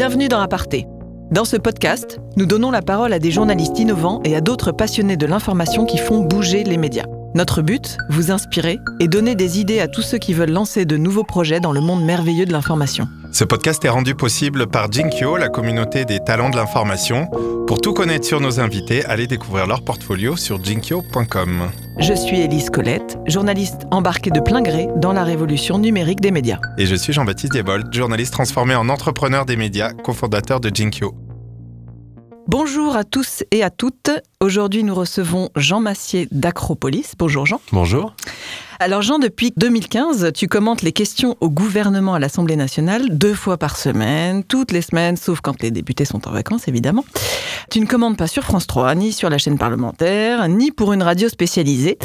Bienvenue dans Aparté. Dans ce podcast, nous donnons la parole à des journalistes innovants et à d'autres passionnés de l'information qui font bouger les médias. Notre but, vous inspirer et donner des idées à tous ceux qui veulent lancer de nouveaux projets dans le monde merveilleux de l'information. Ce podcast est rendu possible par Jinkyo, la communauté des talents de l'information. Pour tout connaître sur nos invités, allez découvrir leur portfolio sur jinkyo.com. Je suis Élise Colette, journaliste embarquée de plein gré dans la révolution numérique des médias. Et je suis Jean-Baptiste Diebold, journaliste transformé en entrepreneur des médias, cofondateur de Jinkyo. Bonjour à tous et à toutes. Aujourd'hui, nous recevons Jean Massier d'Acropolis. Bonjour Jean. Bonjour. Alors Jean, depuis 2015, tu commentes les questions au gouvernement à l'Assemblée nationale deux fois par semaine, toutes les semaines, sauf quand les députés sont en vacances, évidemment. Tu ne commandes pas sur France 3, ni sur la chaîne parlementaire, ni pour une radio spécialisée,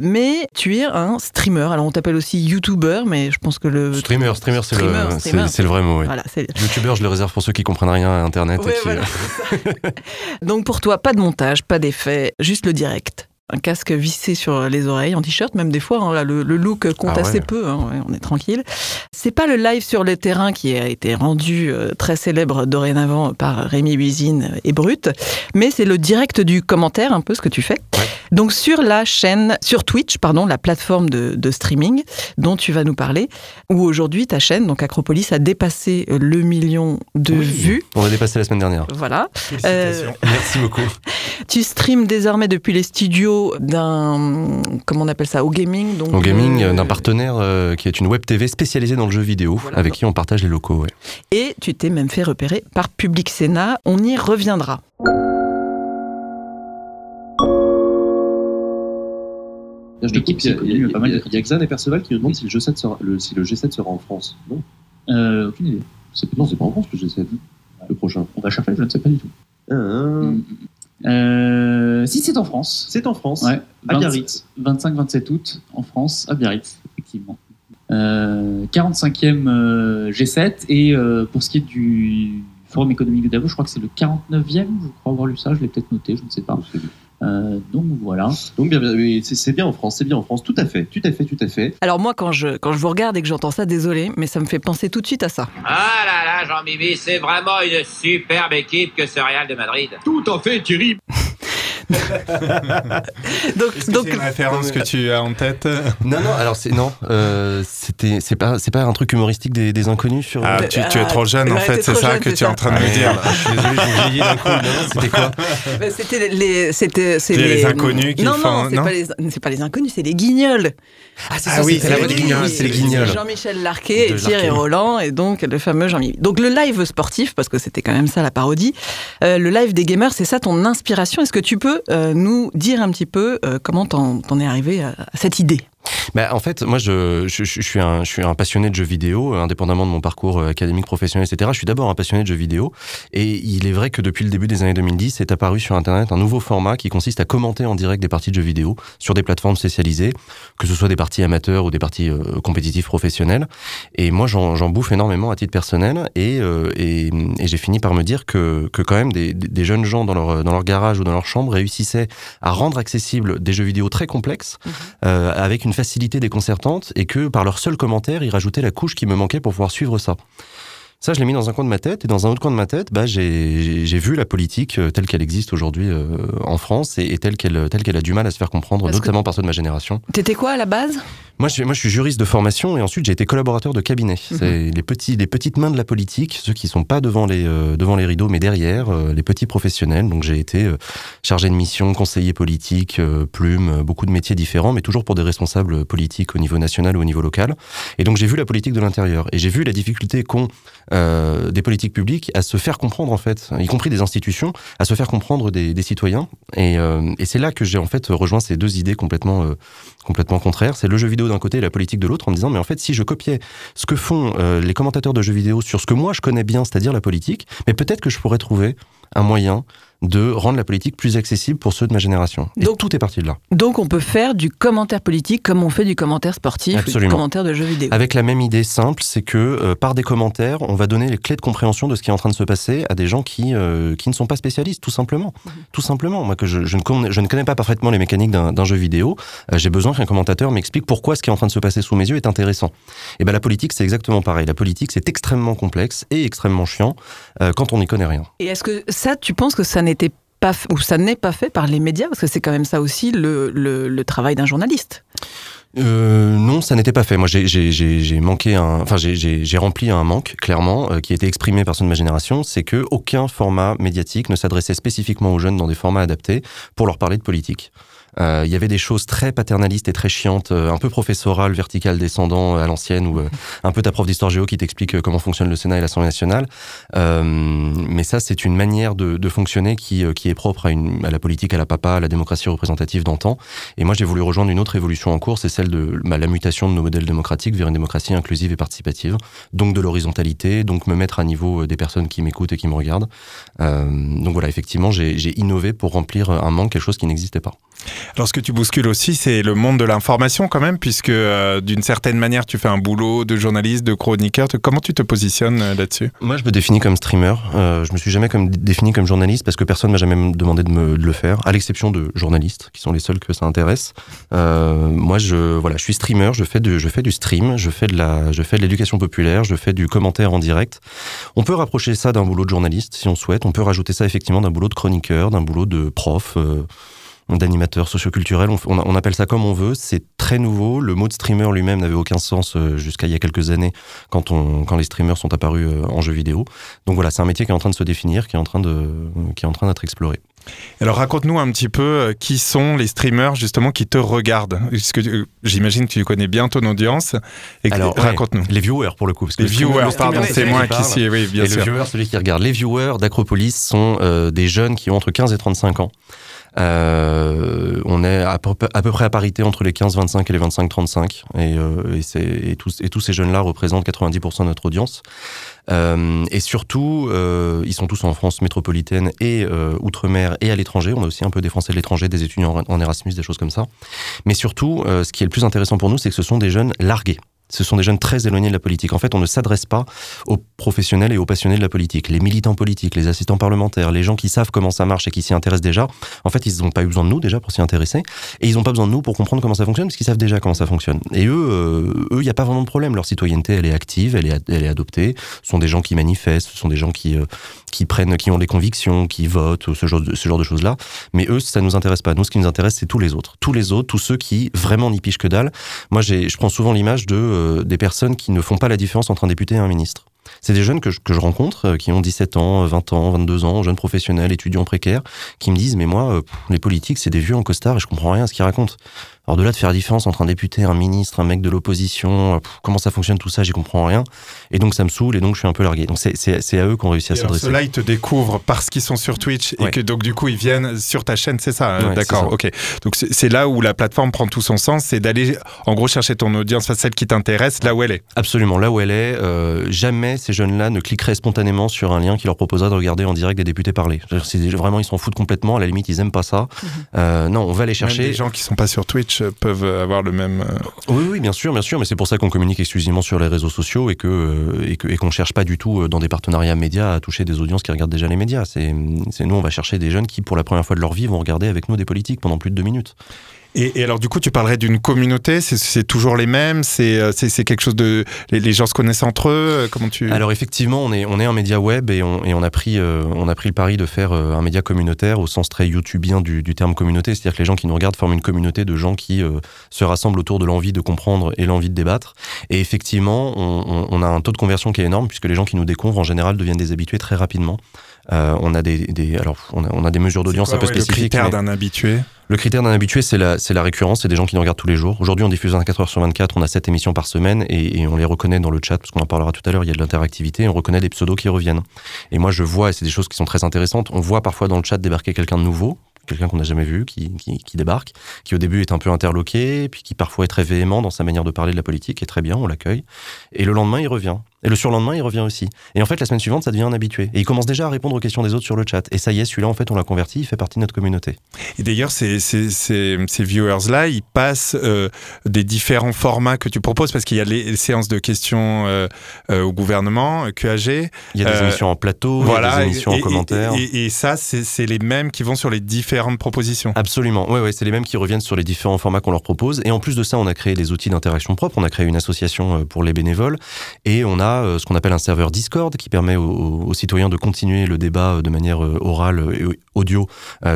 mais tu es un streamer. Alors on t'appelle aussi YouTuber, mais je pense que le... Streamer, streamer, c'est le, vrai mot. Oui. Voilà, YouTuber, je le réserve pour ceux qui comprennent rien à Internet. Donc pour toi, pas de montage, pas d'effet, juste le direct un casque vissé sur les oreilles, en t-shirt, même des fois, hein, le, look compte ah assez peu, hein, on est tranquille. C'est pas le live sur le terrain qui a été rendu euh, très célèbre dorénavant par Rémi Huizine et Brut, mais c'est le direct du commentaire, un peu ce que tu fais. Donc sur la chaîne, sur Twitch, pardon, la plateforme de, streaming dont tu vas nous parler, où aujourd'hui ta chaîne, donc Acropolis, a dépassé le million de vues. On l'a dépassé la semaine dernière. Voilà. Euh, Merci beaucoup. Tu streams désormais depuis les studios d'un, comment on appelle ça, au gaming. Donc, au gaming, euh, d'un partenaire euh, qui est une web TV spécialisée dans le jeu vidéo, avec qui on partage les locaux. Et tu t'es même fait repérer par Public Sénat. On y reviendra. L'équipe, il, y a, eu pas mal. Il y a Xan et Perceval qui nous demandent si le G7 sera, le, si le G7 sera en France. Non. Euh, aucune idée. Non, c'est pas en France le G7. Le prochain. On va chercher, je ne sais pas du tout. Ah, ah. Euh, si c'est en France. C'est en France. Ouais. À Biarritz. 25-27 août en France, à Biarritz, effectivement. Euh, 45e euh, G7 et euh, pour ce qui est du Forum économique de Davos, je crois que c'est le 49e. Je crois avoir lu ça, je l'ai peut-être noté, je ne sais pas. Euh, donc voilà. Donc bien, c'est bien en France, c'est bien en France, tout à fait, tout à fait, tout à fait. Alors moi, quand je quand je vous regarde et que j'entends ça, désolé, mais ça me fait penser tout de suite à ça. Ah là là, Jean-Mimi, c'est vraiment une superbe équipe que ce Real de Madrid. Tout à fait, Thierry. donc, donc c'est une référence que tu as en tête? Non, non. Alors c'est non. Euh, c'était c'est pas c'est pas un truc humoristique des, des inconnus sur. Ah, tu, tu, es trop jeune en fait. C'est ça que tu es en train de me dire. je suis désolé, j'ai vieilli d'un coup. C'était quoi? C'était les c'était c'est les, inconnus qui non, font. Non, c'est pas les c'est pas les inconnus, c'est les guignols. Ah, c'est ah, oui, c'est les guignols. C'est les guignols. Jean-Michel Larquet, et Thierry Roland et donc le fameux Jean-Michel. Donc le live sportif parce que c'était quand même ça la parodie. Euh, le live des gamers, c'est ça ton inspiration? Est-ce que tu peux euh, nous dire un petit peu euh, comment t'en es arrivé à cette idée? Bah, en fait, moi, je, je, suis un, je suis un passionné de jeux vidéo, indépendamment de mon parcours euh, académique, professionnel, etc. Je suis d'abord un passionné de jeux vidéo. Et il est vrai que depuis le début des années 2010, est apparu sur Internet un nouveau format qui consiste à commenter en direct des parties de jeux vidéo sur des plateformes spécialisées, que ce soit des parties amateurs ou des parties euh, compétitives professionnelles. Et moi, j'en bouffe énormément à titre personnel. Et, euh, et, et j'ai fini par me dire que, que quand même des, des, jeunes gens dans leur, dans leur garage ou dans leur chambre réussissaient à rendre accessibles des jeux vidéo très complexes mmh. euh, avec une facilité déconcertante et que par leur seul commentaire, ils rajoutaient la couche qui me manquait pour pouvoir suivre ça. Ça, je l'ai mis dans un coin de ma tête. Et dans un autre coin de ma tête, bah, j'ai vu la politique euh, telle qu'elle existe aujourd'hui euh, en France et, telle qu'elle telle qu'elle a du mal à se faire comprendre, notamment par ceux de ma génération. T'étais quoi à la base? Moi je, moi, je suis juriste de formation et ensuite j'ai été collaborateur de cabinet. Mhm. C'est les, petits, les petites mains de la politique, ceux qui sont pas devant les, euh, devant les rideaux, mais derrière, les petits professionnels. Donc j'ai été chargé de mission, conseiller politique, plume, beaucoup de métiers différents, mais toujours pour des responsables politiques au niveau national ou au niveau local. Et donc j'ai vu la politique de l'intérieur et j'ai vu la difficulté qu'ont euh, des politiques publiques à se faire comprendre en fait, y compris des institutions, à se faire comprendre des, des citoyens. Et, euh, et c'est là que j'ai en fait rejoint ces deux idées complètement euh, complètement contraires. C'est le jeu vidéo d'un côté et la politique de l'autre, en disant mais en fait si je copiais ce que font les commentateurs de jeux vidéo sur ce que moi je connais bien, c'est-à-dire la politique, mais peut-être que je pourrais trouver un moyen de rendre la politique plus accessible pour ceux de ma génération. Et Donc- tout est parti de là. Donc on peut faire du commentaire politique comme on fait du commentaire sportif, ou du Absolument. commentaire de jeux vidéo. Avec la même idée simple, c'est que euh, par des commentaires, on va donner les clés de compréhension de ce qui est en train de se passer à des gens qui, euh, qui ne sont pas spécialistes, tout simplement. Tout simplement. Moi, que je, je ne, connais, je ne connais pas parfaitement les mécaniques d'un jeu vidéo, euh, j'ai besoin qu'un commentateur m'explique pourquoi ce qui est en train de se passer sous mes yeux est intéressant. Et ben la politique, c'est exactement pareil. La politique, c'est extrêmement complexe et extrêmement chiant quand on n'y connaît rien. Et est-ce que tu penses que ça n'était pas ou ça n'est pas fait par les médias parce que c'est quand même ça aussi le, le- travail d'un journaliste? Euh, non, ça n'était pas fait. Moi, j'ai- manqué un, enfin, j'ai rempli un manque clairement euh, qui a été exprimé par ceux de ma génération, c'est que aucun format médiatique ne s'adressait spécifiquement aux jeunes dans des formats adaptés pour leur parler de politique. Euh, Il y avait des choses très paternalistes et très chiantes, euh, un peu professorales, verticales, descendant euh, à l'ancienne, ou euh, un peu ta prof d'histoire géo qui t'explique comment fonctionne le Sénat et l'Assemblée nationale. Mais ça, c'est une manière de, de fonctionner qui, qui est propre à, une, à la politique, à la papa, à la démocratie représentative d'antan. Et moi, j'ai voulu rejoindre une autre évolution en cours, c'est celle de bah, la mutation de nos modèles démocratiques vers une démocratie inclusive et participative. Donc de l'horizontalité, donc me mettre à niveau des personnes qui m'écoutent et qui me regardent. Euh, donc voilà, effectivement, j'ai innové pour remplir un manque, quelque chose qui n'existait pas. Alors, ce que tu bouscules aussi, c'est le monde de l'information quand même, puisque euh, d'une certaine manière, tu fais un boulot de journaliste, de chroniqueur. Comment tu te positionnes euh, là-dessus? Moi, je me définis comme streamer. Euh, je me suis jamais comme défini comme journaliste parce que personne m'a jamais demandé de, me, de le faire, à l'exception de journalistes qui sont les seuls que ça intéresse. Euh, moi, je voilà, je suis streamer. Je fais du, je fais du stream. Je fais de la, je fais de l'éducation populaire. Je fais du commentaire en direct. On peut rapprocher ça d'un boulot de journaliste si on souhaite. On peut rajouter ça effectivement d'un boulot de chroniqueur, d'un boulot de prof. euh, d'animateur socioculturel, on, on, on appelle ça comme on veut, c'est très nouveau. Le mot de streamer lui-même n'avait aucun sens euh, jusqu'à il y a quelques années quand, on, quand les streamers sont apparus euh, en jeu vidéo. Donc voilà, c'est un métier qui est en train de se définir, qui est en train de, qui est en train d'être exploré. Alors, raconte-nous un petit peu euh, qui sont les streamers justement qui te regardent. Parce que, J'imagine que tu connais bien ton audience. Et Alors, ouais, raconte-nous. Les viewers pour le coup. Parce que Les le viewers, pardon, c'est moi qui suis, oui, bien et sûr. le viewer, celui qui regarde. Les viewers d'Acropolis sont euh, des jeunes qui ont entre 15 et 35 ans. Euh, on est à peu, près à parité entre les 15-25 et les 25-35. Et, euh, et, tous, ces jeunes-là représentent 90% de notre audience. Euh, et surtout, euh, ils sont tous en France métropolitaine et outre-mer et à l'étranger. On a aussi un peu des Français de l'étranger, des étudiants en en Erasmus, des choses comme ça. Mais surtout, ce qui est le plus intéressant pour nous, c'est que ce sont des jeunes largués. Ce sont des jeunes très éloignés de la politique. En fait, on ne s'adresse pas aux professionnels et aux passionnés de la politique. Les militants politiques, les assistants parlementaires, les gens qui savent comment ça marche et qui s'y intéressent déjà, en fait, ils n'ont pas eu besoin de nous déjà pour s'y intéresser. Et ils n'ont pas besoin de nous pour comprendre comment ça fonctionne, parce qu'ils savent déjà comment ça fonctionne. Et eux, euh, eux, il n'y a pas vraiment de problème. Leur citoyenneté, elle est active, elle est, elle est adoptée. Ce sont des gens qui manifestent, ce sont des gens qui, euh, qui prennent, qui ont des convictions, qui votent, ce genre de, ce genre de choses-là. Mais eux, ça nous intéresse pas. Nous, ce qui nous intéresse, c'est tous les autres. Tous les autres, tous ceux qui vraiment n'y pichent que dalle. Moi, je prends souvent l'image de euh, des personnes qui ne font pas la différence entre un député et un ministre. C'est des jeunes que je, que je rencontre, euh, qui ont 17 ans, 20 ans, 22 ans, jeunes professionnels, étudiants précaires, qui me disent, mais moi, euh, les politiques, c'est des vieux en costard et je comprends rien à ce qu'ils racontent. Alors de là de faire la différence entre un député, un ministre, un mec de l'opposition, euh, comment ça fonctionne tout ça, j'y comprends rien. Et donc ça me saoule et donc je suis un peu largué. Donc c'est, c'est, c'est à eux qu'on réussit à Et alors, s'adresser. Ceux-là, ils te découvrent parce qu'ils sont sur Twitch et que donc du coup ils viennent sur ta chaîne, c'est ça euh, Ouais, D'accord, c'est ok. Donc c'est c'est là où la plateforme prend tout son sens, c'est d'aller en gros chercher ton audience, celle qui t'intéresse, là où elle est. Absolument, là où elle est, euh, jamais ces jeunes-là ne cliqueraient spontanément sur un lien qui leur proposerait de regarder en direct des députés parler. Vraiment, ils s'en foutent complètement, à la limite, ils aiment pas ça. Euh, non, on va aller Même chercher... les gens qui sont pas sur Twitch peuvent avoir le même. euh, Oui, oui, bien sûr, bien sûr, mais c'est pour ça qu'on communique exclusivement sur les réseaux sociaux et que euh, et qu'on cherche pas du tout euh, dans des partenariats médias à toucher des audiences qui regardent déjà les médias. C'est nous, on va chercher des jeunes qui, pour la première fois de leur vie, vont regarder avec nous des politiques pendant plus de deux minutes. Et, et alors du coup, tu parlerais d'une communauté, c'est- toujours les mêmes, c'est euh, quelque chose de. Les, les gens se connaissent entre eux, euh, comment tu. Alors effectivement, on est on est un média web et on et on a pris euh, on a pris le pari de faire euh, un média communautaire au sens très youtubien du, du terme communauté, c'est-à-dire que les gens qui nous regardent forment une communauté de gens qui euh, se rassemblent autour de l'envie de comprendre et l'envie de débattre. Et effectivement, on, on- on a un taux de conversion qui est énorme puisque les gens qui nous découvrent en général deviennent des habitués très rapidement. Euh, on a des, des alors on a, on a des mesures d'audience un peu ouais, spécifiques. Le critère d'un habitué. le critère d'un habitué, c'est la, c'est la récurrence, c'est des gens qui nous regardent tous les jours. Aujourd'hui, on diffuse 24 heures sur 24, on a 7 émissions par semaine et, et on les reconnaît dans le chat, parce qu'on en parlera tout à l'heure, il y a de l'interactivité, on reconnaît des pseudos qui reviennent. Et moi, je vois, et c'est des choses qui sont très intéressantes, on voit parfois dans le chat débarquer quelqu'un de nouveau, quelqu'un qu'on n'a jamais vu, qui, qui, qui débarque, qui au début est un peu interloqué, puis qui parfois est très véhément dans sa manière de parler de la politique, et très bien, on l'accueille. Et le lendemain, il revient. Et le surlendemain, il revient aussi. Et en fait, la semaine suivante, ça devient un habitué. Et il commence déjà à répondre aux questions des autres sur le chat. Et ça y est, celui-là, en fait, on l'a converti, il fait partie de notre communauté. Et d'ailleurs, ces, ces, ces, ces viewers-là, ils passent euh, des différents formats que tu proposes, parce qu'il y a les, séances de questions euh, euh, au gouvernement, QAG. Il y a des émissions en plateau, Voilà, il y a des émissions et, en commentaire. Et, et- et ça, c'est les mêmes qui vont sur les différentes propositions. Absolument, ouais, ouais, c'est les mêmes qui reviennent sur les différents formats qu'on leur propose. Et en plus de ça, on a créé des outils d'interaction propres. On a créé une association pour les bénévoles et on a euh, ce qu'on appelle un serveur Discord qui permet aux, aux citoyens de continuer le débat euh, de manière euh, orale et audio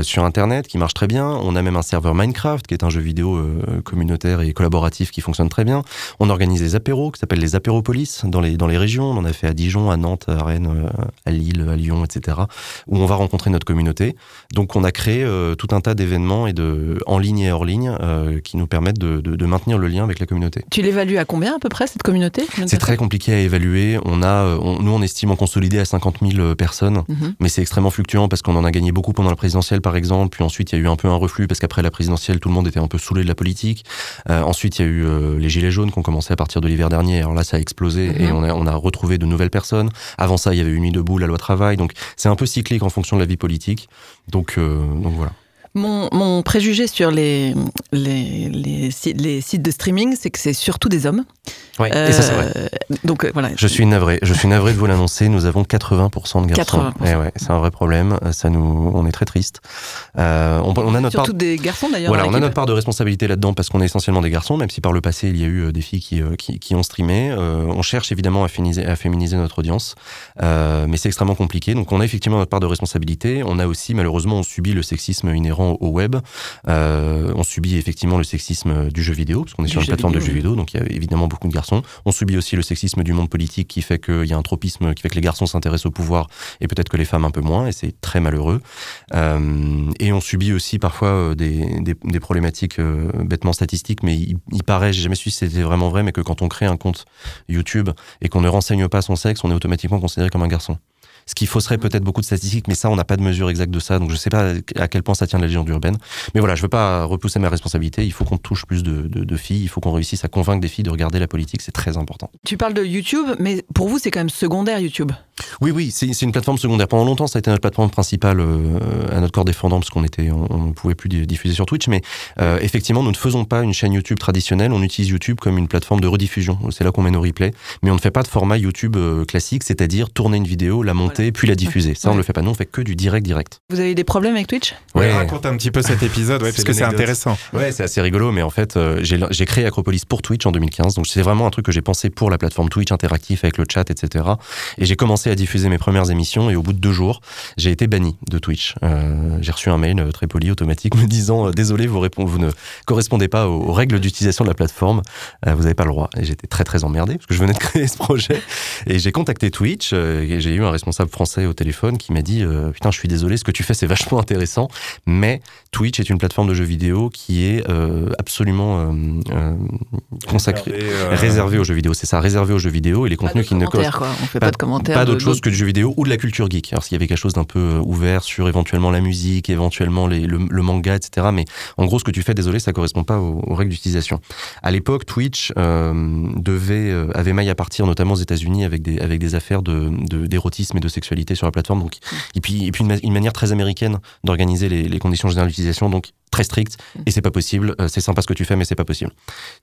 sur Internet, qui marche très bien. On a même un serveur Minecraft qui est un jeu vidéo communautaire et collaboratif qui fonctionne très bien. On organise des apéros qui s'appellent les apéropolis dans les dans les régions. On en a fait à Dijon, à Nantes, à Rennes, à Lille, à Lyon, etc. Où on va rencontrer notre communauté. Donc on a créé tout un tas d'événements et de en ligne et hors ligne qui nous permettent de, de- de maintenir le lien avec la communauté. Tu l'évalues à combien à peu près cette communauté? C'est très compliqué à évaluer. On a, euh, on- nous on estime en consolidé à 50 000 personnes, Mhm. mais c'est extrêmement fluctuant parce qu'on en a gagné beaucoup pendant la présidentielle par exemple. Puis ensuite il y a eu un peu un reflux parce qu'après la présidentielle tout le monde était un peu saoulé de la politique. Euh, ensuite il y a eu euh, les gilets jaunes qui ont commencé à partir de l'hiver dernier. Alors là ça a explosé Mhm. et on a, on a retrouvé de nouvelles personnes. Avant ça il y avait eu Nuit debout, la loi travail. Donc c'est un peu cyclique en fonction de la vie politique. Donc, euh, donc voilà. Mon, mon préjugé sur les, les, les, si- les sites de streaming, c'est que c'est surtout des hommes. Et ça c'est vrai. Euh, Donc euh, voilà. Je suis navré, je suis navré de vous l'annoncer. Nous avons 80% de garçons. 80%. Eh ouais, c'est un vrai problème. Ça nous, on est très triste. Euh, on, on a notre part. Surtout des garçons d'ailleurs. Voilà, on a notre part de responsabilité là-dedans parce qu'on est essentiellement des garçons, même si par le passé il y a eu euh, des filles qui, euh, qui, qui ont streamé. Euh, on cherche évidemment à féminiser, à féminiser notre audience, euh, mais c'est extrêmement compliqué. Donc on a effectivement notre part de responsabilité. On a aussi malheureusement on subit le sexisme inhérent au web. Euh, on subit effectivement le sexisme du jeu vidéo parce qu'on est Du sur une jeu plateforme de jeux vidéo, donc il y a évidemment beaucoup de garçons. On subit aussi le sexisme du monde politique qui fait qu'il y a un tropisme qui fait que les garçons s'intéressent au pouvoir et peut-être que les femmes un peu moins, et c'est très malheureux. Euh, et on subit aussi parfois euh, des, problématiques euh, bêtement statistiques, mais il paraît, j'ai jamais su si c'était vraiment vrai, mais que quand on crée un compte YouTube et qu'on ne renseigne pas son sexe, on est automatiquement considéré comme un garçon. Ce qui fausserait peut-être beaucoup de statistiques, mais ça, on n'a pas de mesure exacte de ça, donc je sais pas à quel point ça tient de la légende urbaine. Mais voilà, je veux pas repousser ma responsabilité, il faut qu'on touche plus de, de filles, il faut qu'on réussisse à convaincre des filles de regarder la politique, c'est très important. Tu parles de YouTube, mais pour vous, c'est quand même secondaire YouTube. Oui, oui, c'est c'est une plateforme secondaire. Pendant longtemps, ça a été notre plateforme principale euh, à notre corps défendant parce qu'on était, on ne pouvait plus di- diffuser sur Twitch. Mais euh, effectivement, nous ne faisons pas une chaîne YouTube traditionnelle. On utilise YouTube comme une plateforme de rediffusion. C'est là qu'on met nos replays. Mais on ne fait pas de format YouTube euh, classique, c'est-à-dire tourner une vidéo, la monter, Voilà. puis la diffuser. Ça, on Ouais. ne le fait pas. Nous, on fait que du direct, direct. Vous avez des problèmes avec Twitch? Ouais, raconte un petit peu cet épisode, ouais, parce que c'est intéressant. Ouais, c'est assez rigolo, mais en fait, euh, j'ai j'ai créé Acropolis pour Twitch en 2015. Donc, c'est vraiment un truc que j'ai pensé pour la plateforme Twitch interactif avec le chat, etc. Et j'ai commencé à diffuser mes premières émissions et au bout de deux jours, j'ai été banni de Twitch. Euh, j'ai reçu un mail euh, très poli, automatique, me disant euh, désolé, vous, répond- vous ne correspondez pas aux, aux règles d'utilisation de la plateforme. Euh, vous n'avez pas le droit. Et j'étais très très emmerdé parce que je venais de créer ce projet. Et j'ai contacté Twitch euh, et j'ai eu un responsable français au téléphone qui m'a dit euh, putain, je suis désolé, ce que tu fais c'est vachement intéressant, mais Twitch est une plateforme de jeux vidéo qui est euh, absolument euh, euh, consacrée. Euh, Réservée aux jeux vidéo, c'est ça, réservé aux jeux vidéo et les contenus qui ne commentaires, quoi. On fait pas, pas- de commentaires. pas de- chose que du jeu vidéo ou de la culture geek. Alors s'il y avait quelque chose d'un peu euh, ouvert sur éventuellement la musique, éventuellement les- le, le manga, etc. Mais en gros, ce que tu fais, désolé, ça correspond pas aux, aux règles d'utilisation. À l'époque, Twitch euh, devait euh, avait maille à partir, notamment aux États-Unis, avec des avec des affaires de de- d'érotisme et de sexualité sur la plateforme. Donc et puis et puis une, ma- une manière très américaine d'organiser les, les conditions générales d'utilisation. Donc très stricte et c'est pas possible. Euh, c'est sympa ce que tu fais, mais c'est pas possible.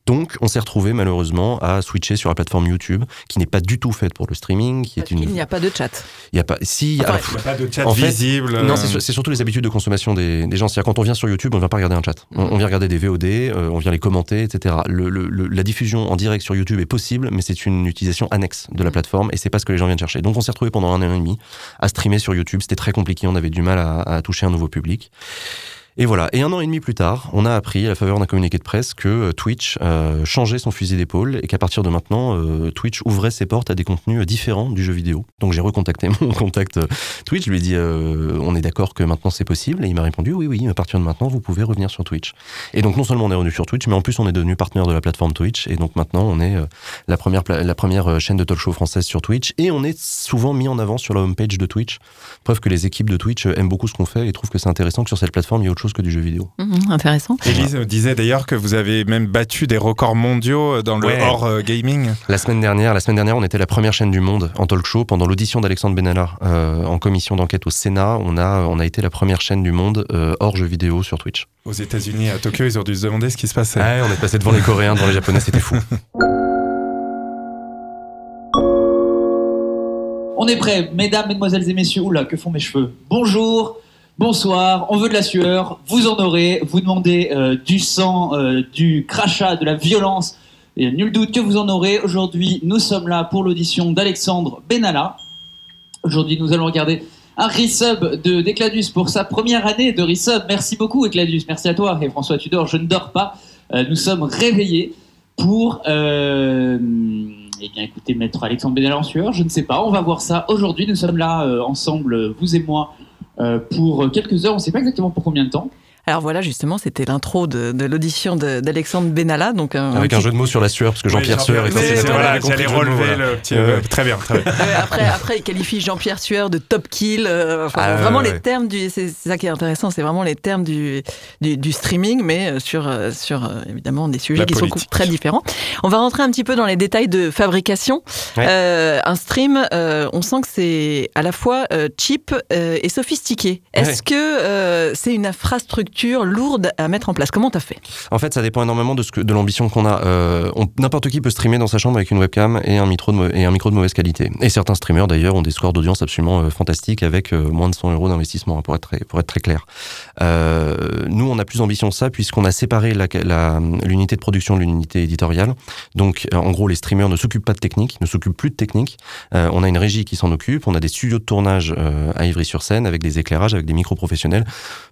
Donc on s'est retrouvé malheureusement à switcher sur la plateforme YouTube, qui n'est pas du tout faite pour le streaming, qui est une qu'il n'y a pas de chat. il y a pas. Si. Enfin, alors, Il n'y a pas de chat En fait, visible. non, c'est sur- c'est surtout les habitudes de consommation des, des gens. C'est-à-dire quand on vient sur YouTube, on ne vient pas regarder un chat. On, on vient regarder des VOD, euh, on vient les commenter, etc. Le- le- le- la diffusion en direct sur YouTube est possible, mais c'est une utilisation annexe de la plateforme et c'est pas ce que les gens viennent chercher. Donc on s'est retrouvé pendant un an et demi à streamer sur YouTube. C'était très compliqué, on avait du mal à, à toucher un nouveau public. Et voilà. Et un an et demi plus tard, on a appris à la faveur d'un communiqué de presse que euh, Twitch euh, changeait son fusil d'épaule et qu'à partir de maintenant, euh, Twitch ouvrait ses portes à des contenus euh, différents du jeu vidéo. Donc j'ai recontacté mon contact Twitch, je lui ai dit on est d'accord que maintenant c'est possible et il m'a répondu oui oui à partir de maintenant vous pouvez revenir sur Twitch. Et donc non seulement on est revenu sur Twitch mais en plus on est devenu partenaire de la plateforme Twitch et donc maintenant on est la première la première chaîne de talk show française sur Twitch et on est souvent mis en avant sur la homepage de Twitch. Preuve que les équipes de Twitch aiment beaucoup ce qu'on fait et trouvent que c'est intéressant que sur cette plateforme il y a autre chose chose que du jeu vidéo. Mhm, intéressant. Élise disait d'ailleurs que vous avez même battu des records mondiaux dans le hors euh, gaming. La semaine dernière, la semaine dernière, on était la première chaîne du monde en talk show pendant l'audition d'Alexandre Benalla euh, en commission d'enquête au Sénat. On a, on a été la première chaîne du monde euh, hors jeu vidéo sur Twitch. Aux États-Unis, à Tokyo, ils ont dû se demander ce qui se passait. Ouais, on est passé devant les Coréens, devant les Japonais, c'était fou. On est prêts, mesdames, mesdemoiselles et messieurs. Oula, que font mes cheveux? Bonjour, bonsoir, on veut de la sueur, vous en aurez, vous demandez euh, du sang, euh, du crachat, de la violence, et nul doute que vous en aurez. Aujourd'hui, nous sommes là pour l'audition d'Alexandre Benalla. Aujourd'hui, nous allons regarder un resub de d'Ecladus pour sa première année de resub. Merci beaucoup, Ecladus. Merci à toi. Et François Tudor, je ne dors pas. Euh, nous sommes réveillés pour. Eh bien, écoutez, Maître Alexandre Benalla en sueur, je ne sais pas. On va voir ça aujourd'hui. Nous sommes là ensemble, vous et moi, pour quelques heures. On ne sait pas exactement pour combien de temps. Alors voilà, justement, c'était l'intro de, de l'audition d'Alexandre Benalla. Donc un- Avec un petit- jeu de mots sur la sueur, parce que Jean-Pierre Sueur est Mais censé être voilà, j'allais relever voilà. le petit. Euh, très bien, très bien. Euh, après, après, il qualifie Jean-Pierre Sueur de top kill. euh, enfin, Ah, vraiment ouais, les termes du. C'est ça qui est intéressant, c'est vraiment les termes du, du, du streaming, mais euh, sur, euh, sur euh, évidemment des sujets La qui politique. sont très différents. On va rentrer un petit peu dans les détails de fabrication. Ouais. Euh, un stream, euh, on sent que c'est à la fois euh, cheap euh, et sophistiqué. Est-ce Ouais. que euh, c'est une infrastructure lourde à mettre en place Comment t'as fait? En fait, ça dépend énormément de, de l'ambition qu'on a. Euh, N'importe qui peut streamer dans sa chambre avec une webcam et un micro de, et un micro de mauvaise qualité. Et certains streamers, d'ailleurs, ont des scores d'audience absolument euh, fantastiques avec euh, moins de 100 euros d'investissement, hein, pour, être très, pour être très clair. Nous, on a plus d'ambition que ça, puisqu'on a séparé la- la- l'unité de production de l'unité éditoriale. Donc, en gros, les streamers ne s'occupent pas de technique, ne s'occupent plus de technique. On a une régie qui s'en occupe, on a des studios de tournage à Ivry-sur-Seine avec des éclairages, avec des micros professionnels.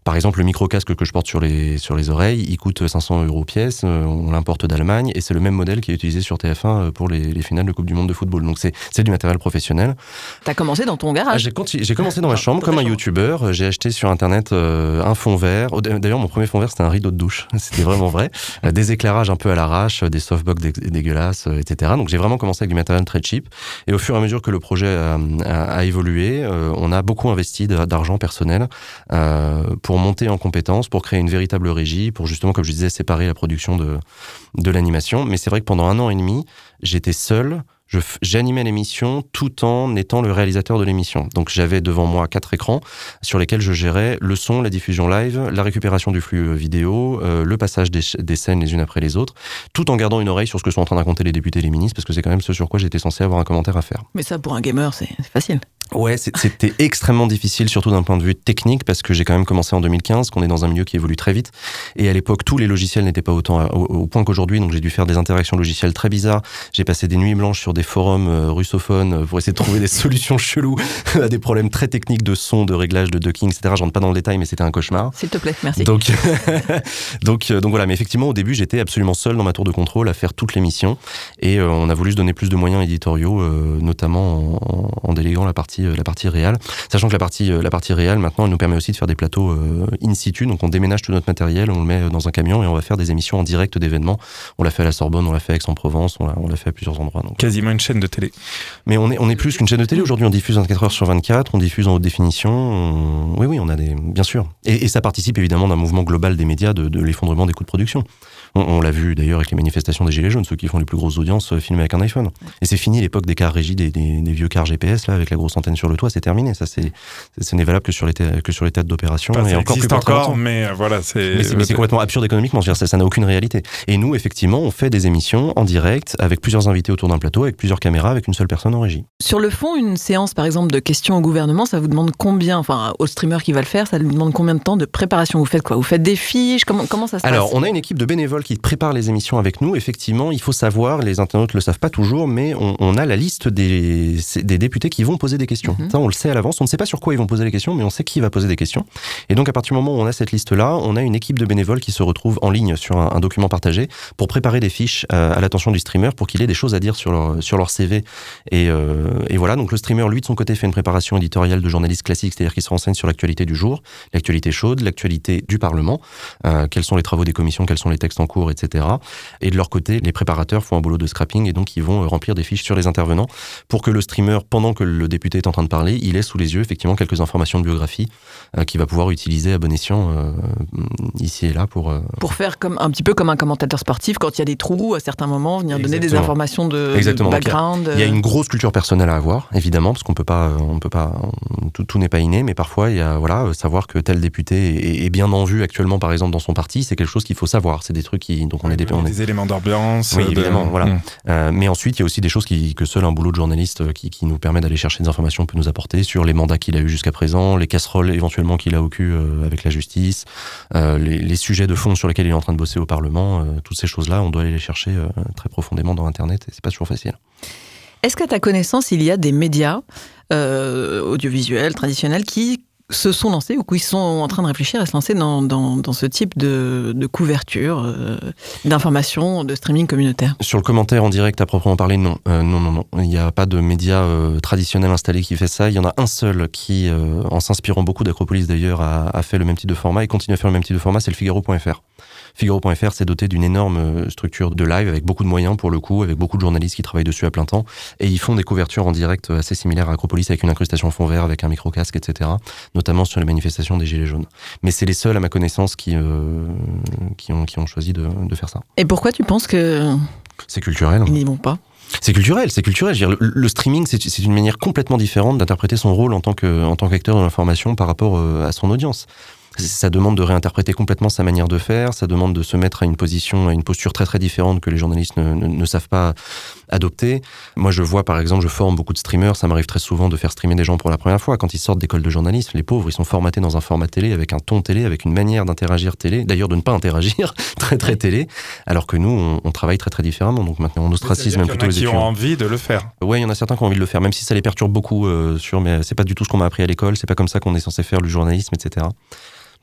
Par exemple, le micro-casque que je porte sur les, sur les oreilles, il coûte 500 euros pièce, euh, on l'importe d'Allemagne, et c'est le même modèle qui est utilisé sur TF1 euh, pour les, les finales de Coupe du Monde de football. Donc c'est du matériel professionnel. T'as commencé dans ton garage. j'ai commencé dans ma chambre comme un youtubeur. J'ai acheté sur internet euh, un fond vert. Oh, D'ailleurs, mon premier fond vert, c'était un rideau de douche. C'était vraiment vrai. Des éclairages un peu à l'arrache, des softbox dé- dégueulasses, etc. Donc j'ai vraiment commencé avec du matériel très cheap. Et au fur et à mesure que le projet a, a- a évolué, euh, on a beaucoup investi d'argent personnel euh, pour monter en compétences, pour créer une véritable régie, pour justement, comme je disais, séparer la production de, de l'animation. Mais c'est vrai que pendant un an et demi, j'étais seul. J'animais l'émission tout en étant le réalisateur de l'émission. Donc j'avais devant moi quatre écrans sur lesquels je gérais le son, la diffusion live, la récupération du flux euh, vidéo, euh, le passage des, des scènes les unes après les autres, tout en gardant une oreille sur ce que sont en train de raconter les députés et les ministres, parce que c'est quand même ce sur quoi j'étais censé avoir un commentaire à faire. Mais ça, pour un gamer, c'est facile. Ouais, c'était extrêmement difficile, surtout d'un point de vue technique, parce que j'ai quand même commencé en 2015, qu'on est dans un milieu qui évolue très vite. Et à l'époque, tous les logiciels n'étaient pas autant à- au, au point qu'aujourd'hui, donc j'ai dû faire des interactions logicielles très bizarres. J'ai passé des nuits blanches sur des forums euh, russophones euh, pour essayer de trouver des solutions cheloues à des problèmes très techniques de son, de réglage, de ducking, etc. Je rentre pas dans le détail, mais c'était un cauchemar. S'il te plaît, merci. Donc, donc, euh, donc voilà. Mais effectivement, au début, j'étais absolument seul dans ma tour de contrôle à faire toute l'émission, et euh, on a voulu se donner plus de moyens éditoriaux, notamment en, en déléguant la partie, euh, la partie réelle. Sachant que la partie, euh, la partie réelle, maintenant, elle nous permet aussi de faire des plateaux euh, in situ. Donc, on déménage tout notre matériel, on le met dans un camion et on va faire des émissions en direct d'événements. On l'a fait à la Sorbonne, on l'a fait à Aix-en-Provence, on l'a, on l'a fait à plusieurs endroits. Donc. Quasiment une chaîne de télé. Mais on est, on est plus qu'une chaîne de télé. Aujourd'hui, on diffuse 24 heures sur 24, on diffuse en haute définition. on- Oui, oui, on a des. Bien sûr. Et, et ça participe évidemment d'un mouvement global des médias, de, de l'effondrement des coûts de production. On, on l'a vu d'ailleurs avec les manifestations des Gilets jaunes, ceux qui font les plus grosses audiences euh, filmées avec un iPhone. Et c'est fini l'époque des cars régis, des, des- des vieux cars GPS, là, avec la grosse antenne sur le toit, c'est terminé. Ça, c'est, ce n'est valable que sur les, que sur les théâtres d'opération. Enfin, et ça encore plus mais euh, voilà, c'est. Mais c'est, c'est complètement absurde économiquement, je veux dire, ça, ça n'a aucune réalité. Et nous, effectivement, on fait des émissions en direct avec plusieurs invités autour d'un plateau, avec plusieurs caméras, avec une seule personne en régie. Sur le fond, une séance, par exemple, de questions au gouvernement, ça vous demande combien, enfin, au streamer qui va le faire, ça lui demande combien de temps de préparation Vous faites quoi? Vous faites des fiches? Comment, comment ça se Alors, passe? on a une équipe de bénévoles qui prépare les émissions avec nous. Effectivement, il faut savoir, les internautes le savent pas toujours, mais on, on a la liste des, des députés qui vont poser des questions. Mhm. Ça, on le sait à l'avance. On ne sait pas sur quoi ils vont poser les questions, mais on sait qui va poser des questions. Et donc, à partir du moment où on a cette liste-là, on a une équipe de bénévoles qui se retrouve en ligne sur un, un document partagé pour préparer des fiches euh, à l'attention du streamer pour qu'il ait des choses à dire sur leur, sur leur CV. Et, euh, et voilà, donc le streamer, lui, de son côté, fait une préparation éditoriale de journaliste classique, c'est-à-dire qu'il se renseigne sur l'actualité du jour, l'actualité chaude, l'actualité du Parlement, euh, quels sont les travaux des commissions, quels sont les textes en cours, etc. Et de leur côté, les préparateurs font un boulot de scrapping et donc ils vont euh, remplir des fiches sur les intervenants pour que le streamer, pendant que le député est est en train de parler, il est sous les yeux effectivement quelques informations de biographie qu'il va pouvoir utiliser à bon escient ici et là pour pour faire comme un petit peu comme un commentateur sportif quand il y a des trous à certains moments, venir donner des informations de, background. Il y, a, une grosse culture personnelle à avoir, évidemment, parce qu'on peut pas, on peut pas, tout, n'est pas inné, mais parfois il y a voilà savoir que tel député est, bien en vue actuellement, par exemple dans son parti, c'est quelque chose qu'il faut savoir. C'est des trucs qui donc on est des, des éléments d'ambiance. Oui, évidemment, voilà. Mmh. mais ensuite il y a aussi des choses qui, que seul un boulot de journaliste qui, qui nous permet d'aller chercher des informations peut nous apporter sur les mandats qu'il a eu jusqu'à présent, les casseroles éventuellement qu'il a au cul avec la justice, les, les, sujets de fond sur lesquels il est en train de bosser au Parlement, toutes ces choses-là, on doit aller les chercher très profondément dans Internet et c'est pas toujours facile. Est-ce qu'à ta connaissance, il y a des médias euh, audiovisuels, traditionnels, qui se sont lancés ou qui sont en train de réfléchir à se lancer dans, dans, ce type de, de couverture, euh, d'information, de streaming communautaire Sur le commentaire en direct à proprement parler, non. Euh, non, non. Il n'y a pas de médias euh, traditionnels installés qui fait ça. Il y en a un seul qui, en s'inspirant beaucoup d'Acropolis d'ailleurs, a, a, fait le même type de format et continue à faire le même type de format, c'est le Figaro.fr. Figaro.fr s'est doté d'une énorme euh, structure de live avec beaucoup de moyens pour le coup, avec beaucoup de journalistes qui travaillent dessus à plein temps. Et ils font des couvertures en direct assez similaires à Acropolis avec une incrustation fond vert, avec un micro-casque, etc. Notamment sur les manifestations des Gilets jaunes. Mais c'est les seuls, à ma connaissance, qui, euh, qui, ont, qui ont choisi de, de faire ça. Et pourquoi tu penses que. C'est culturel. Ils n'y vont pas? C'est culturel, c'est culturel. Dire, le, streaming, c'est une manière complètement différente d'interpréter son rôle en tant qu'acteur de l'information par rapport euh, à son audience. Ça demande de réinterpréter complètement sa manière de faire, ça demande de se mettre à une position, à une posture très très différente que les journalistes ne, ne, savent pas adopter. Moi, je vois par exemple, je forme beaucoup de streamers, ça m'arrive très souvent de faire streamer des gens pour la première fois. Quand ils sortent d'école de journalisme, les pauvres, ils sont formatés dans un format télé, avec un ton télé, avec une manière d'interagir télé, d'ailleurs de ne pas interagir, très très télé, alors que nous, on, travaille très très différemment. Donc maintenant, on ostracise même plutôt les étudiants. qui ont envie de le faire. Ouais, il y en a certains qui ont envie de le faire, même si ça les perturbe beaucoup, euh, sur, mais c'est pas du tout ce qu'on m'a appris à l'école, c'est pas comme ça qu'on est censé faire le journalisme, etc.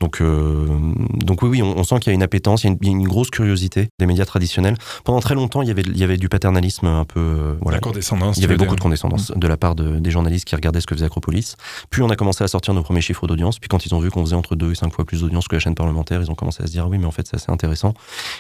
Donc, euh, donc oui, oui, on, sent qu'il y a une appétence, il y a une, grosse curiosité des médias traditionnels. Pendant très longtemps, il y avait, il y avait du paternalisme un peu. Euh, voilà. La condescendance. Il y avait beaucoup de condescendance de la part de, des journalistes qui regardaient ce que faisait Acropolis. Puis on a commencé à sortir nos premiers chiffres d'audience. Puis quand ils ont vu qu'on faisait entre 2 et 5 fois plus d'audience que la chaîne parlementaire, ils ont commencé à se dire oui, mais en fait, c'est assez intéressant.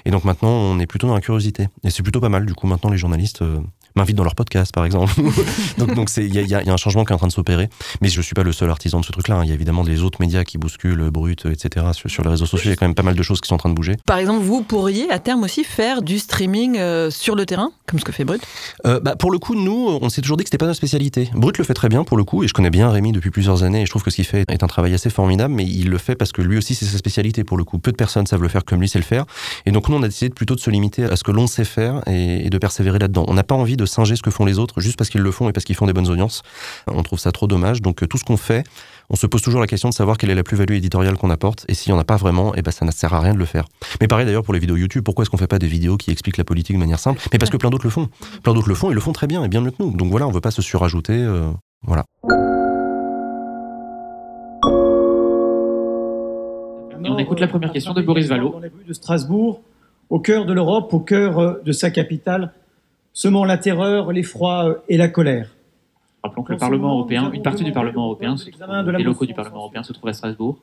Et donc maintenant, on est plutôt dans la curiosité. Et c'est plutôt pas mal. Du coup, maintenant, les journalistes euh, m'invitent dans leur podcast, par exemple. donc, donc il y, y, a un changement qui est en train de s'opérer. Mais je suis pas le seul artisan de ce truc-là. Hein. Il y a évidemment des autres médias qui bousculent, Brut, etc. sur, sur réseaux sociaux, il y a quand même pas mal de choses qui sont en train de bouger. Par exemple, vous pourriez à terme aussi faire du streaming euh, sur le terrain, comme ce que fait Brut? Euh, bah, Pour le coup, nous, on s'est toujours dit que c'était pas notre spécialité. Brut le fait très bien pour le coup, et je connais bien Rémi depuis plusieurs années, et je trouve que ce qu'il fait est un travail assez formidable, mais il le fait parce que lui aussi, c'est sa spécialité pour le coup. Peu de personnes savent le faire comme lui sait le faire. Et donc, nous, on a décidé plutôt de se limiter à ce que l'on sait faire et, de persévérer là-dedans. On n'a pas envie de singer ce que font les autres juste parce qu'ils le font et parce qu'ils font des bonnes audiences. On trouve ça trop dommage. Donc, tout ce qu'on fait, on se pose toujours la question de savoir quelle est la plus-value éditoriale qu'on apporte, et s'il n'y en a pas vraiment, et eh ben ça ne sert à rien de le faire. Mais pareil d'ailleurs pour les vidéos YouTube, pourquoi est-ce qu'on fait pas des vidéos qui expliquent la politique de manière simple? Mais parce que plein d'autres le font. Plein d'autres le font, et le font très bien, et bien mieux que nous. Donc voilà, on veut pas se surajouter, euh, voilà. on écoute la première question de Boris Vallot. Dans les rues de Strasbourg, au cœur de l'Europe, au cœur euh, de sa capitale, semant la terreur, l'effroi euh, et la colère. Rappelons que le Parlement européen, une partie du Parlement européen, les locaux du Parlement européen se trouvent à Strasbourg.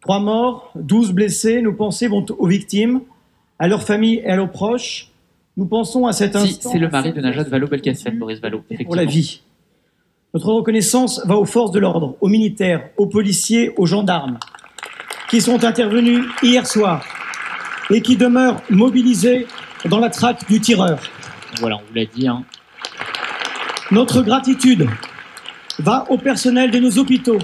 Trois morts, douze blessés, nos pensées vont aux victimes, à leurs familles et à leurs proches. Nous pensons à cet instant. c'est le mari de Najat Vallaud-Belkacem, Boris Vallaud, Pour la vie. Notre reconnaissance va aux forces de l'ordre, aux militaires, aux policiers, aux gendarmes, qui sont intervenus hier soir et qui demeurent mobilisés dans la traque du tireur. Voilà, on vous l'a dit, hein, notre gratitude va au personnel de nos hôpitaux,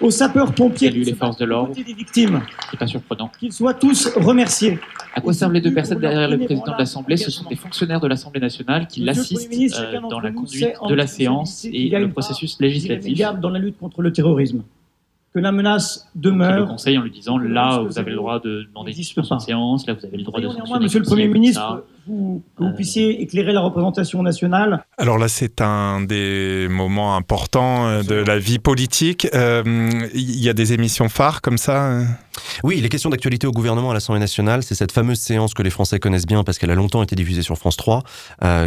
aux sapeurs-pompiers, les forces de l'ordre, des victimes. C'est pas surprenant. Qu'ils soient tous remerciés. À quoi servent les deux personnes derrière le président de l'Assemblée? Ce sont des fonctionnaires de l'Assemblée nationale qui l'assistent euh, dans la conduite de la séance et le processus législatif. dans la lutte contre le terrorisme que la menace demeure. le conseil en lui disant là, vous avez le droit de demander une séance, là, vous avez le droit de sanctionner. Monsieur le Premier ministre, vous, que vous euh, puissiez éclairer la représentation nationale. Alors là, c'est un des moments importants euh, de la vie politique. Euh, il y a des émissions phares comme ça Oui, les questions d'actualité au gouvernement à l'Assemblée nationale, c'est cette fameuse séance que les Français connaissent bien parce qu'elle a longtemps été diffusée sur France 3,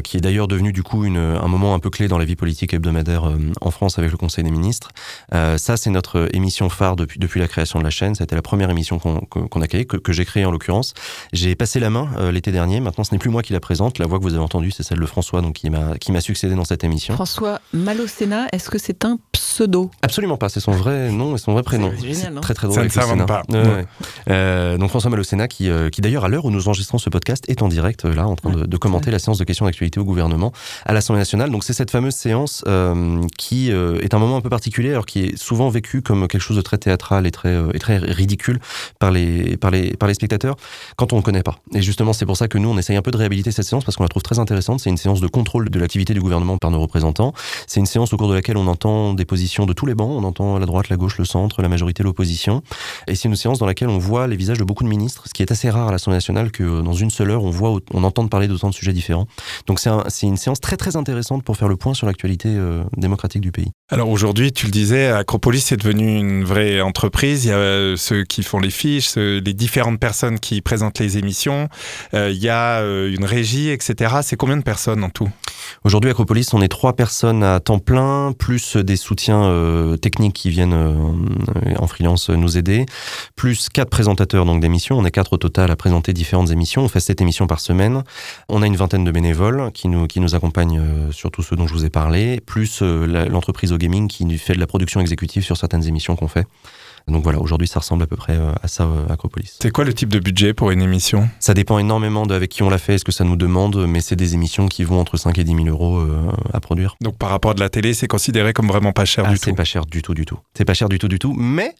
qui est d'ailleurs devenue du coup une, un moment un peu clé dans la vie politique hebdomadaire en France avec le Conseil des ministres. ça, c'est notre émission phare depuis, depuis la création de la chaîne. C'était la première émission qu'on a créée, que, que j'ai créée en l'occurrence. J'ai passé la main l'été dernier. Maintenant, ce n'est plus moi qui la présente. La voix que vous avez entendue, c'est celle de François, donc qui m'a qui m'a succédé dans cette émission. François Malocena, est-ce que c'est un pseudo? Absolument pas. C'est son vrai nom et son vrai prénom. C'est génial, non Très très drôle. Ça ne pas. Ouais, ouais. Euh, donc François Malocena, qui, euh, qui d'ailleurs à l'heure où nous enregistrons ce podcast est en direct euh, là, en train de, de commenter la séance de questions d'actualité au gouvernement à l'Assemblée nationale. Donc c'est cette fameuse séance euh, qui euh, est un moment un peu particulier, alors qui est souvent vécu comme quelque chose de très théâtral et très euh, et très ridicule par les par les par les spectateurs quand on ne connaît pas. Et justement, c'est pour ça que nous on essaye un peu de réhabiliter cette séance parce qu'on la trouve très intéressante. C'est une séance de contrôle de l'activité du gouvernement par nos représentants. C'est une séance au cours de laquelle on entend des positions de tous les bancs. On entend la droite, la gauche, le centre, la majorité, l'opposition. Et c'est une séance dans laquelle on voit les visages de beaucoup de ministres, ce qui est assez rare à l'Assemblée nationale que dans une seule heure, on voit, on entend parler d'autant de sujets différents. Donc c'est un- une séance très très intéressante pour faire le point sur l'actualité euh, démocratique du pays. Alors aujourd'hui, tu le disais, Acropolis est devenu une vraie entreprise. Il y a euh, ceux qui font les fiches, ceux- les différentes personnes qui présentent les émissions. Euh, il y a euh, une régie, etc. C'est combien de personnes en tout? Aujourd'hui, Acropolis, on est trois personnes à temps plein, plus des soutiens euh, techniques qui viennent euh, en freelance nous aider, plus quatre présentateurs donc d'émissions. On est quatre au total à présenter différentes émissions. On fait sept émissions par semaine. On a une vingtaine de bénévoles qui nous, qui nous accompagnent euh, sur tous ceux dont je vous ai parlé, plus euh, l'entreprise au gaming qui fait de la production exécutive sur certaines émissions qu'on fait. Donc voilà, aujourd'hui, ça ressemble à peu près euh, à ça, euh, Acropolis. C'est quoi le type de budget pour une émission? Ça dépend énormément de avec qui on l'a fait, ce que ça nous demande, mais c'est des émissions qui vont entre 5 et 10 000 euros euh, à produire. Donc par rapport à de la télé, c'est considéré comme vraiment pas cher Ah, du c'est tout. pas cher du tout, du tout. C'est pas cher du tout, du tout, mais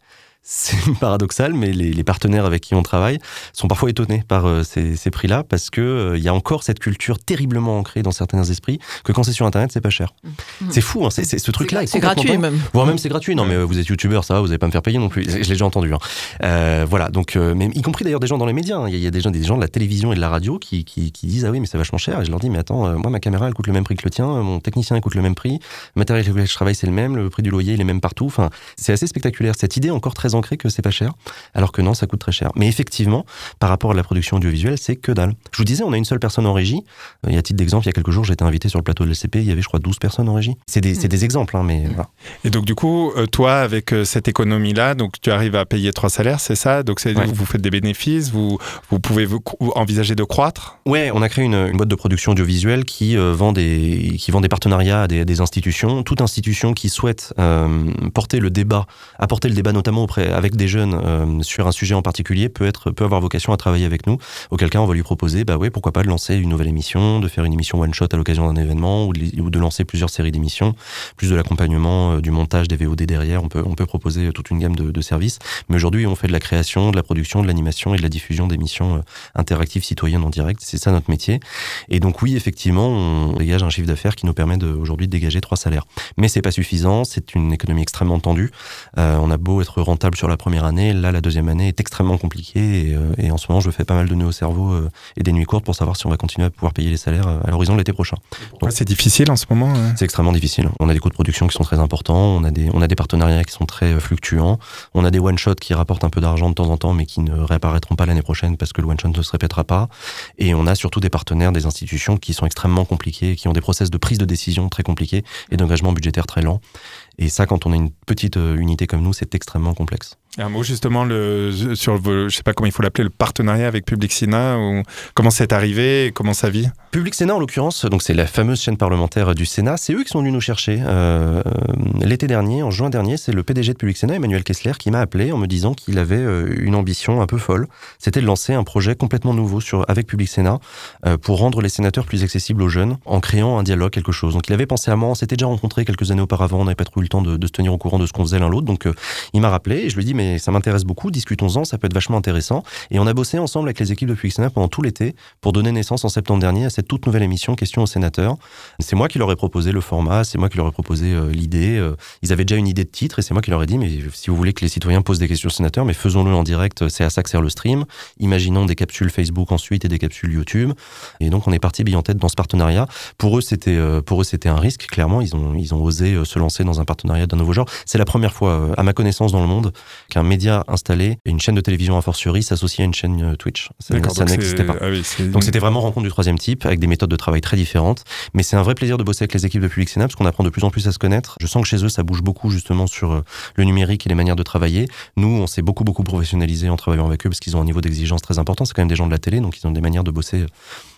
c'est paradoxal, mais les, les partenaires avec qui on travaille sont parfois étonnés par euh, ces, ces prix-là parce que euh, il y a encore cette culture terriblement ancrée dans certains esprits que quand c'est sur Internet, c'est pas cher. Mhm. C'est fou, hein, c'est, ce truc-là est C'est gratuit même. Voire même c'est gratuit. Non, mais euh, vous êtes youtubeur, ça va, vous n'allez pas me faire payer non plus. Je l'ai déjà entendu. hein. Euh, voilà, donc, euh, mais y compris d'ailleurs des gens dans les médias. hein. Il y a, il y a des, gens, des gens de la télévision et de la radio qui, qui, qui disent Ah oui, mais c'est vachement cher. Et je leur dis Mais attends, euh, moi, ma caméra, elle coûte le même prix que le tien, mon technicien, il coûte le même prix, le matériel avec lequel je travaille, c'est le même, le prix du loyer, il est même partout. Enfin, c'est assez spectaculaire. Cette idée encore très ancrée que c'est pas cher, alors que non, ça coûte très cher. Mais effectivement, par rapport à la production audiovisuelle, c'est que dalle. Je vous disais, on a une seule personne en régie. Et à titre d'exemple, il y a quelques jours, j'étais invité sur le plateau de l'LCP, il y avait, je crois, 12 personnes en régie. C'est des, c'est des exemples, hein, mais voilà. Et donc du coup, euh, toi, avec euh, cette économie-là, donc tu arrives à payer trois salaires, c'est ça? Donc Ouais. vous faites des bénéfices, vous vous pouvez vous- envisager de croître? Ouais, on a créé une, une boîte de production audiovisuelle qui euh, vend des qui vend des partenariats à des, institutions. Toute institution qui souhaite euh, porter le débat, apporter le débat notamment auprès avec des jeunes euh, sur un sujet en particulier peut être peut avoir vocation à travailler avec nous. Auquel cas, on va lui proposer, bah ouais, pourquoi pas de lancer une nouvelle émission, de faire une émission one shot à l'occasion d'un événement ou de, lancer plusieurs séries d'émissions, plus de l'accompagnement, euh, du montage des VOD derrière. On peut on peut proposer toute une gamme de, services. Mais aujourd'hui, on fait de la création, de la production, de l'animation et de la diffusion d'émissions euh, interactives citoyennes en direct. C'est ça notre métier. Et donc oui, effectivement, on dégage un chiffre d'affaires qui nous permet aujourd'hui de dégager trois salaires. Mais c'est pas suffisant. C'est une économie extrêmement tendue. Euh, on a beau être rentable sur la première année, là la deuxième année est extrêmement compliquée. Et, euh, et en ce moment, je fais pas mal de nœuds au cerveau euh, et des nuits courtes pour savoir si on va continuer à pouvoir payer les salaires euh, à l'horizon de l'été prochain. Ouais, c'est difficile en ce moment. hein. C'est extrêmement difficile. On a des coûts de production qui sont très importants, on a des, on a des partenariats qui sont très euh, fluctuants, on a des one-shots qui rapportent un peu d'argent de temps en temps, mais qui ne réapparaîtront pas l'année prochaine parce que le one-shot ne se répétera pas. Et on a surtout des partenaires, des institutions qui sont extrêmement compliqués, qui ont des process de prise de décision très compliqués et d'engagement budgétaire très lent. Et ça, quand on a une petite euh, unité comme nous, c'est extrêmement complexe. Un mot justement le, sur le, je sais pas comment il faut l'appeler, le partenariat avec Public Sénat, ou comment c'est arrivé, et comment ça vit? Public Sénat, en l'occurrence, donc c'est la fameuse chaîne parlementaire du Sénat, c'est eux qui sont venus nous chercher. Euh, euh, L'été dernier, en juin dernier, c'est le PDG de Public Sénat, Emmanuel Kessler, qui m'a appelé en me disant qu'il avait euh, une ambition un peu folle. C'était de lancer un projet complètement nouveau sur, avec Public Sénat euh, pour rendre les sénateurs plus accessibles aux jeunes en créant un dialogue, quelque chose. Donc il avait pensé à moi, on s'était déjà rencontrés quelques années auparavant, on n'avait pas trop eu le temps de, se tenir au courant de ce qu'on faisait l'un l'autre. Donc euh, il m'a rappelé et je lui ai dit, mais ça m'intéresse beaucoup, discutons-en, ça peut être vachement intéressant. Et on a bossé ensemble avec les équipes de Sénat pendant tout l'été pour donner naissance en septembre dernier à cette toute nouvelle émission Questions aux sénateurs. C'est moi qui leur ai proposé le format, c'est moi qui leur ai proposé euh, l'idée. euh, ils avaient déjà une idée de titre et c'est moi qui leur ai dit, mais si vous voulez que les citoyens posent des questions aux sénateurs, mais faisons-le en direct, c'est à ça que sert le stream. Imaginons des capsules Facebook ensuite et des capsules YouTube. Et donc on est parti bille en tête dans ce partenariat. Pour eux, c'était un risque. Clairement, ils ont ils ont osé se lancer dans un partenariat d'un nouveau genre. C'est la première fois, euh, à ma connaissance, dans le monde, qu'un média installé, et une chaîne de télévision a fortiori, s'associe à une chaîne euh, Twitch. Ça, n'existait pas. ah oui, Donc c'était vraiment rencontre du troisième type, avec des méthodes de travail très différentes. Mais c'est un vrai plaisir de bosser avec les équipes de Public Sénat, parce qu'on apprend de plus en plus à se connaître. Je sens que chez eux, ça bouge beaucoup justement sur euh, le numérique et les manières de travailler. Nous, on s'est beaucoup, beaucoup professionnalisé en travaillant avec eux, parce qu'ils ont un niveau d'exigence très important. C'est quand même des gens de la télé, donc ils ont des manières de bosser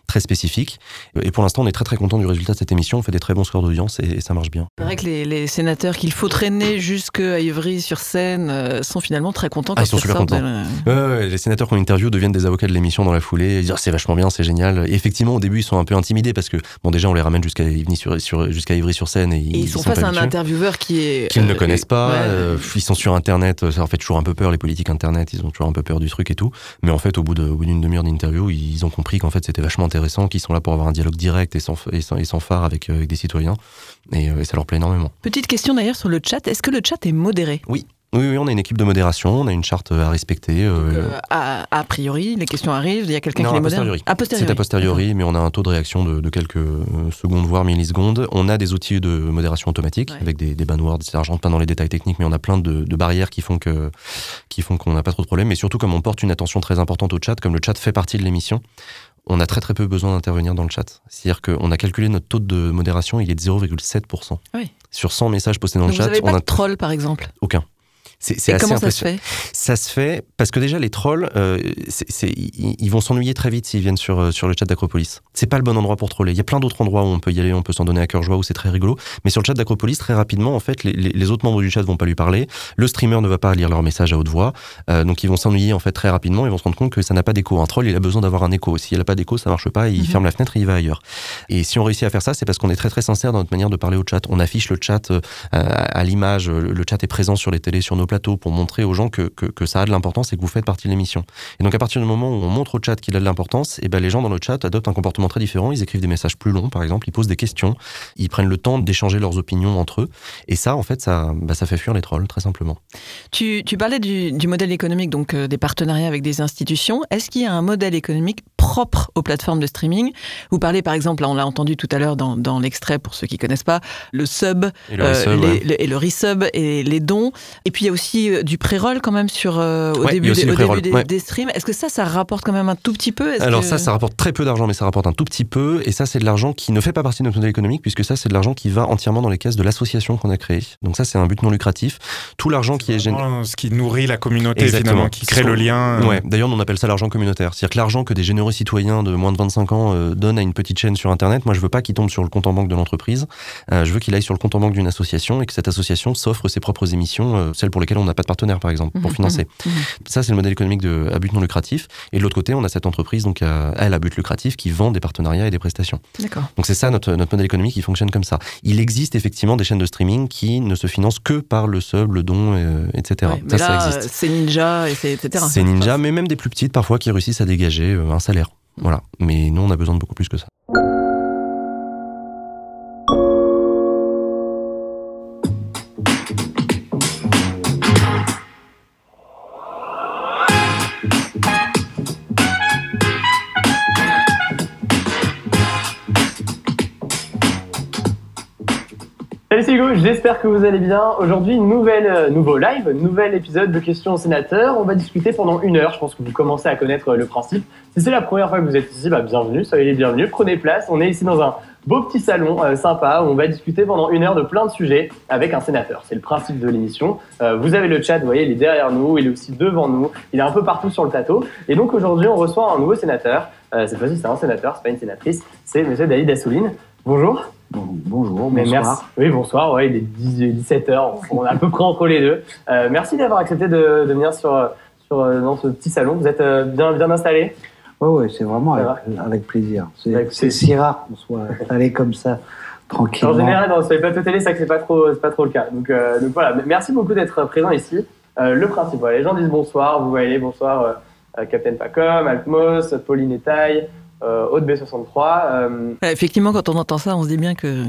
très spécifiques. Et pour l'instant, on est très très content du résultat de cette émission. On fait des très bons scores d'audience et, ça marche bien. C'est vrai que les, sénateurs qu'il faut traîner jusqu'à Ivry-sur-Seine euh, sont finalement très contents. Ah, ils sont super contents. les sénateurs qu'on interview deviennent des avocats de l'émission dans la foulée. Ils disent ah, c'est vachement bien, c'est génial. Et effectivement, au début, ils sont un peu intimidés parce que bon, déjà, on les ramène jusqu'à Ivry-sur-Seine et, ils, sont, face à un intervieweur qui est qu'ils ne connaissent pas. ils sont sur Internet. Ça leur fait toujours un peu peur les politiques Internet. Ils ont toujours un peu peur du truc et tout. Mais en fait, au bout d'une demi-heure d'interview, ils ont compris qu'en fait, c'était vachement intéressant, qu'ils sont là pour avoir un dialogue direct et sans, et sans, phare avec, euh, avec, des citoyens. Et, euh, et ça leur plaît énormément. Petite question d'ailleurs sur le chat. Est-ce que le chat est modéré? Oui, oui, oui, on a une équipe de modération, on a une charte à respecter. Euh, a, priori, les questions arrivent, il y a quelqu'un qui les modère? a posteriori. C'est a posteriori, mais on a un taux de réaction de, quelques secondes, voire millisecondes. On a des outils de modération automatique avec des, des banwords, etc. Je rentre pas dans les détails techniques, mais on a plein de, barrières qui font que qui font qu'on n'a pas trop de problèmes. Mais surtout, comme on porte une attention très importante au chat, comme le chat fait partie de l'émission, on a très très peu besoin d'intervenir dans le chat. C'est-à-dire qu'on a calculé notre taux de modération, il est de 0,7%. Oui. Sur 100 messages postés dans le chat, avez on pas de troll par exemple? Aucun. C'est assez comment ça se fait Ça se fait parce que déjà les trolls, euh, ils vont s'ennuyer très vite s'ils viennent sur, euh, sur le chat d'Acropolis. C'est pas le bon endroit pour troller. Il y a plein d'autres endroits où on peut y aller, on peut s'en donner à cœur joie, où c'est très rigolo. Mais sur le chat d'Acropolis, très rapidement, en fait, les, autres membres du chat vont pas lui parler. Le streamer ne va pas lire leur message à haute voix. Euh, donc ils vont s'ennuyer en fait très rapidement. Ils vont se rendre compte que ça n'a pas d'écho. Un troll, il a besoin d'avoir un écho. Si il a pas d'écho, ça marche pas. Il mhm. ferme la fenêtre et il va ailleurs. Et si on réussit à faire ça, c'est parce qu'on est très très sincère dans notre manière de parler au chat. On affiche le chat à l'image. Le chat est présent sur les télés, sur nos plateaux pour montrer aux gens que, que, ça a de l'importance et que vous faites partie de l'émission. Et donc à partir du moment où on montre au chat qu'il a de l'importance, et eh ben les gens dans le chat adoptent un comportement très différent. Ils écrivent des messages plus longs, par exemple, ils posent des questions, ils prennent le temps d'échanger leurs opinions entre eux. Et ça, en fait, ça, bah, ça fait fuir les trolls, très simplement. Tu, tu parlais du, du, modèle économique, donc euh, des partenariats avec des institutions. Est-ce qu'il y a un modèle économique propre aux plateformes de streaming Vous parlez, par exemple, on l'a entendu tout à l'heure dans, dans l'extrait, pour ceux qui connaissent pas, le sub, et le, euh, et le resub et les dons. Et puis il y a aussi euh, du pré-roll quand même sur, euh, au début, des, streams. Est-ce que ça, ça rapporte quand même un tout petit peu? Alors ça, ça rapporte très peu d'argent, mais ça rapporte un tout petit peu. Et ça, c'est de l'argent qui ne fait pas partie de notre modèle économique, puisque ça, c'est de l'argent qui va entièrement dans les caisses de l'association qu'on a créée. Donc ça, c'est un but non lucratif. Tout l'argent qui est généré... Ce qui nourrit la communauté, Exactement. qui crée le lien. Ouais. D'ailleurs, on appelle ça l'argent communautaire. C'est-à-dire que l'argent que des généreux citoyens de moins de 25 ans euh, donnent à une petite chaîne sur Internet, moi, je veux pas qu'il tombe sur le compte en banque de l'entreprise. Euh, je veux qu'il aille sur le compte en banque d'une association et que cette association s'offre ses propres émissions, celles pour lesquelles on n'a pas de partenaire, par exemple, pour mmh, financer. Mmh, mmh. Ça, c'est le modèle économique de, à but non lucratif. Et de l'autre côté, on a cette entreprise, donc à, elle, à but lucratif, qui vend des partenariats et des prestations. Donc c'est ça notre, notre modèle économique qui fonctionne comme ça. Il existe effectivement des chaînes de streaming qui ne se financent que par le sub, le don, euh, etc. ça, ça existe. C'est Ninja, et etc. C'est Ninja, mais même des plus petites parfois qui réussissent à dégager euh, un salaire. Voilà. Mais nous, on a besoin de beaucoup plus que ça. Salut c'est Hugo, j'espère que vous allez bien. Aujourd'hui, nouvelle, euh, nouveau live, nouvel épisode de questions au sénateur. On va discuter pendant une heure, je pense que vous commencez à connaître le principe. Si c'est la première fois que vous êtes ici, bah, bienvenue, soyez les bienvenus, prenez place. On est ici dans un beau petit salon euh, sympa où on va discuter pendant une heure de plein de sujets avec un sénateur. C'est le principe de l'émission. Euh, vous avez le chat, vous voyez, il est derrière nous, il est aussi devant nous, il est un peu partout sur le plateau. Et donc aujourd'hui, on reçoit un nouveau sénateur. cette fois-ci, c'est un sénateur, c'est pas une sénatrice, c'est Monsieur David Assouline. Bonjour bonjour, bonsoir. Oui, bonsoir, ouais, il est 17h, on est à peu près entre les deux. Euh, merci d'avoir accepté de, venir sur, sur, euh, dans ce petit salon. Vous êtes euh, bien, bien installé? Oui, ouais, c'est vraiment avec, plaisir. C'est si rare qu'on soit installé comme ça. Tranquillement. En général, dans les plateaux télé, c'est que c'est pas trop, pas trop le cas. Donc, donc voilà, merci beaucoup d'être présent ici. le principe, les gens disent bonsoir, vous voyez, bonsoir Captain Pacom, Altmos, Pauline Etaille, euh, Haute B63. Euh, effectivement, quand on entend ça, on se dit bien que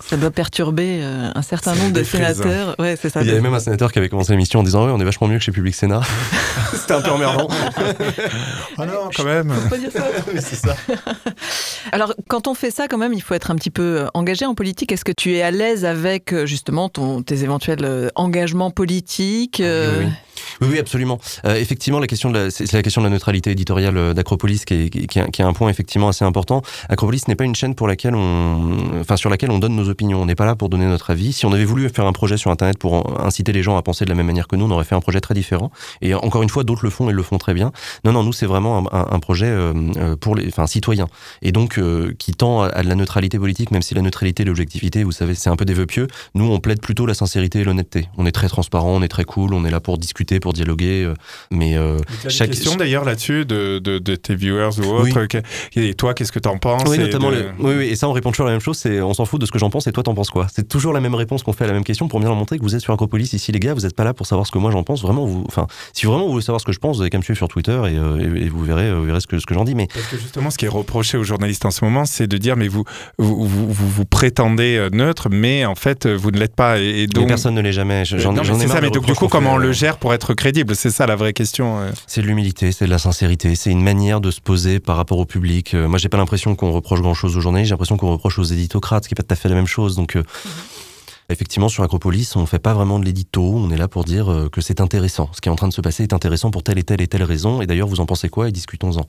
ça doit perturber euh, un certain nombre de sénateurs. Ouais, c'est ça. Il y avait même un sénateur qui avait commencé l'émission en disant Ouais, on est vachement mieux que chez Public Sénat. C'était un peu emmerdant. ah non, quand même. Faut pas dire ça. c'est ça. Alors, quand on fait ça, quand même, il faut être un petit peu engagé en politique. Est-ce que tu es à l'aise avec justement ton, tes éventuels engagements politiques ah oui. Oui, oui, absolument. Euh, effectivement, la question de c'est la question de la neutralité éditoriale euh, d'Acropolis qui est, qui, est, un point effectivement assez important. Acropolis n'est pas une chaîne pour laquelle on, enfin sur laquelle on donne nos opinions. On n'est pas là pour donner notre avis. Si on avait voulu faire un projet sur Internet pour inciter les gens à penser de la même manière que nous, on aurait fait un projet très différent. Et encore une fois, d'autres le font et le font très bien. Non, non, nous, c'est vraiment un, projet euh, euh, pour les, enfin, citoyen. Et donc, euh, qui tend à, de la neutralité politique, même si la neutralité et l'objectivité, vous savez, c'est un peu des vœux pieux. Nous, on plaide plutôt la sincérité et l'honnêteté. On est très transparent, on est très cool, on est là pour discuter, pour dialoguer. mais chaque question d'ailleurs là-dessus de, de, tes viewers ou autres. Et toi, qu'est-ce que tu en penses Oui, notamment. Oui, oui, et ça, on répond toujours la même chose. C'est on s'en fout de ce que j'en pense et toi, t'en penses quoi? C'est toujours la même réponse qu'on fait à la même question pour bien leur montrer que vous êtes sur Acropolis ici, les gars. Vous n'êtes pas là pour savoir ce que moi j'en pense. Vraiment, vous, enfin, si vraiment vous voulez savoir ce que je pense, vous avez qu'à me suivre sur Twitter et, et, vous verrez, vous verrez ce que, ce que j'en dis. Mais parce que justement, ce qui est reproché aux journalistes en ce moment, c'est de dire mais vous vous, vous, vous, prétendez euh, neutre, mais en fait, vous ne l'êtes pas. Et, donc personne ne l'est jamais. J'en ai ça. Mais donc du coup, comment on le gère pour être crédible C'est ça la vraie question. C'est de l'humilité, c'est de la sincérité, c'est une manière de se poser par rapport au public. Euh, moi, j'ai pas l'impression qu'on reproche grand chose aux journalistes. J'ai l'impression qu'on reproche aux éditocrates, ce qui est pas tout à fait la même chose. Donc euh, mhm. Effectivement, sur Acropolis, on ne fait pas vraiment de l'édito, on est là pour dire euh, que c'est intéressant. Ce qui est en train de se passer est intéressant pour telle et telle et telle raison, et d'ailleurs, vous en pensez quoi et discutons-en.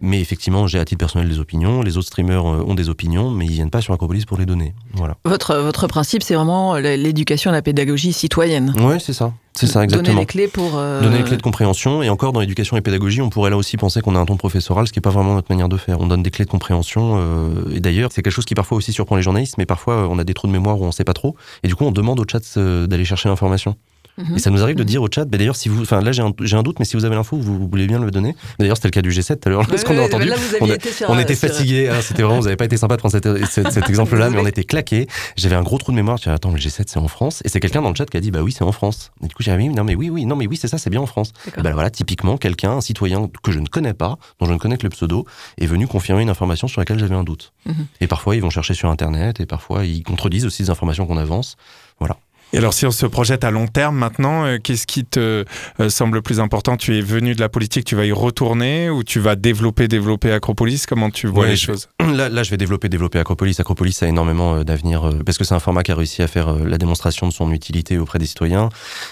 Mais effectivement, j'ai à titre personnel des opinions, les autres streamers euh, ont des opinions, mais ils viennent pas sur Acropolis pour les donner. Voilà. Votre, votre principe, c'est vraiment l'éducation, la pédagogie citoyenne. Oui, c'est ça. C'est ça, exactement. Donner les clés pour. Euh, donner les clés de compréhension. Et encore, dans l'éducation et pédagogie, on pourrait là aussi penser qu'on a un ton professoral, ce qui n'est pas vraiment notre manière de faire. On donne des clés de compréhension. Euh, et d'ailleurs, c'est quelque chose qui parfois aussi surprend les journalistes, mais parfois on a des trous de mémoire où on ne sait pas trop. Et du coup, on demande au chat euh, d'aller chercher l'information. Et ça nous arrive de mhm. dire au chat, bah, d'ailleurs, si vous, enfin là j'ai un, un, doute, mais si vous avez l'info, vous, voulez bien le donner. D'ailleurs, c'était le cas du G7 tout à l'heure, ce qu'on a entendu. on, était fatigué, hein, c'était vraiment, vous n'avez pas été sympa de prendre cet, exemple-là, mais on était claqué. J'avais un gros trou de mémoire. Je attends, le G7 c'est en France, et c'est quelqu'un dans le chat qui a dit, bah oui, c'est en France. Et du coup, j'ai dit, non mais oui, oui, non mais oui, c'est ça, c'est bien en France. Bah voilà, typiquement, quelqu'un, un citoyen que je ne connais pas, dont je ne connais que le pseudo, est venu confirmer une information sur laquelle j'avais un doute. Mhm. Et parfois, ils vont chercher sur Internet, et parfois, ils contredisent aussi des informations qu'on avance. Et alors, si on se projette à long terme maintenant, euh, qu'est-ce qui te euh, semble plus important? Tu es venu de la politique, tu vas y retourner ou tu vas développer, développer Acropolis? Comment tu vois les choses? Là, là, je vais développer, développer Acropolis. Acropolis a énormément euh, d'avenir parce que c'est un format qui a réussi à faire la démonstration de son utilité auprès des citoyens.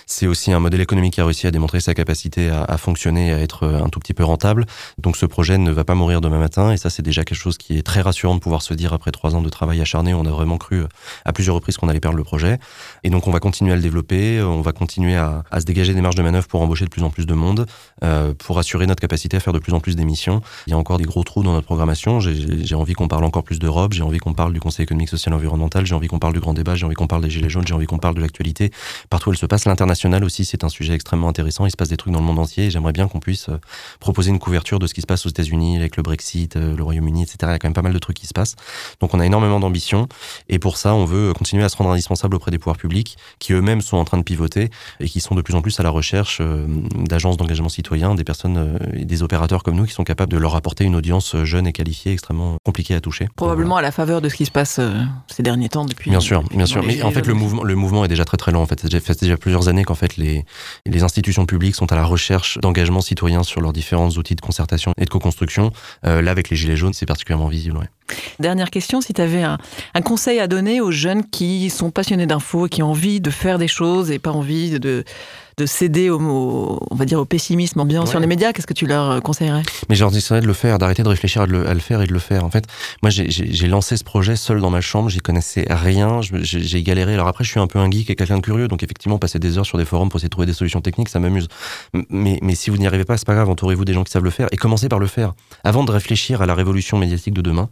C'est aussi un modèle économique qui a réussi à démontrer sa capacité à, à fonctionner, à être un tout petit peu rentable. Donc, ce projet ne va pas mourir demain matin. Et ça, c'est déjà quelque chose qui est très rassurant de pouvoir se dire après trois ans de travail acharné. On a vraiment cru à plusieurs reprises qu'on allait perdre le projet. Et donc, on va continuer à le développer, on va continuer à, se dégager des marges de manœuvre pour embaucher de plus en plus de monde, euh, pour assurer notre capacité à faire de plus en plus d'émissions. Il y a encore des gros trous dans notre programmation. J'ai envie qu'on parle encore plus d'Europe, j'ai envie qu'on parle du Conseil économique, social et environnemental, j'ai envie qu'on parle du grand débat, j'ai envie qu'on parle des Gilets jaunes, j'ai envie qu'on parle de l'actualité. Partout où elle se passe, l'international aussi, c'est un sujet extrêmement intéressant. Il se passe des trucs dans le monde entier et j'aimerais bien qu'on puisse euh, proposer une couverture de ce qui se passe aux États-Unis avec le Brexit, euh, le Royaume-Uni, etc. Il y a quand même pas mal de trucs qui se passent. Donc on a énormément d'ambition et pour ça, on veut continuer à se rendre indispensable auprès des pouvoirs publics qui eux-mêmes sont en train de pivoter et qui sont de plus en plus à la recherche euh, d'agences d'engagement citoyen, des personnes euh, et des opérateurs comme nous qui sont capables de leur apporter une audience euh, jeune et qualifiée, extrêmement compliquée à toucher. Probablement à la faveur de ce qui se passe ces derniers temps depuis. Bien sûr, bien sûr. Mais en fait, le mouvement, le mouvement est déjà très très long. En fait, ça fait déjà plusieurs années qu'en fait les, les institutions publiques sont à la recherche d'engagement citoyen sur leurs différents outils de concertation et de co-construction. là, avec les Gilets jaunes, c'est particulièrement visible. Dernière question, si tu avais un, conseil à donner aux jeunes qui sont passionnés d'infos, qui ont envie de faire des choses et pas envie de, de céder au, on va dire, au pessimisme ambiant sur les médias, qu'est-ce que tu leur conseillerais? Mais je leur dirais de le faire, d'arrêter de réfléchir à le, faire et de le faire. En fait, moi, j'ai lancé ce projet seul dans ma chambre, j'y connaissais rien, j'ai galéré. Alors après, je suis un peu un geek et quelqu'un de curieux, donc effectivement, passer des heures sur des forums pour essayer de trouver des solutions techniques, ça m'amuse. Mais, mais si vous n'y arrivez pas, c'est pas grave, entourez-vous des gens qui savent le faire et commencez par le faire. Avant de réfléchir à la révolution médiatique de demain,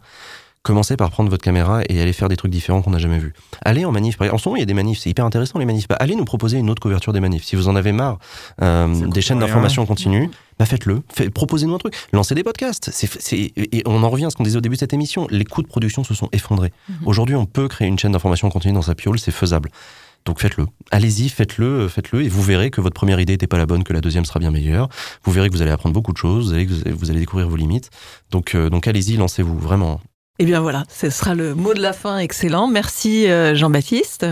commencez par prendre votre caméra et aller faire des trucs différents qu'on n'a jamais vus. Allez en manif. En ce moment, il y a des manifs, c'est hyper intéressant les manifs. Bah, allez nous proposer une autre couverture des manifs. Si vous en avez marre euh, des chaînes d'information continues, bah faites-le. Proposez-nous un truc. Lancez des podcasts. et on en revient à ce qu'on disait au début de cette émission. Les coûts de production se sont effondrés. Mhm. Aujourd'hui, on peut créer une chaîne d'information continue dans sa piole, c'est faisable. Donc faites-le. Allez-y, faites-le, faites-le, et vous verrez que votre première idée n'était pas la bonne, que la deuxième sera bien meilleure. Vous verrez que vous allez apprendre beaucoup de choses, vous allez, vous allez découvrir vos limites. Donc, euh, donc allez-y, lancez-vous, vraiment. Eh bien voilà, ce sera le mot de la fin excellent. Merci euh, Jean-Baptiste.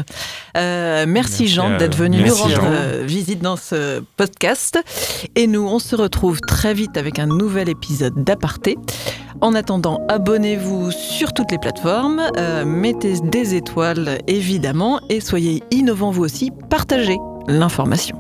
Euh, merci, Jean d'être venu nous rendre euh, visite dans ce podcast. Et nous, on se retrouve très vite avec un nouvel épisode d'Aparté. En attendant, abonnez-vous sur toutes les plateformes, mettez des étoiles évidemment et soyez innovants vous aussi, partagez l'information.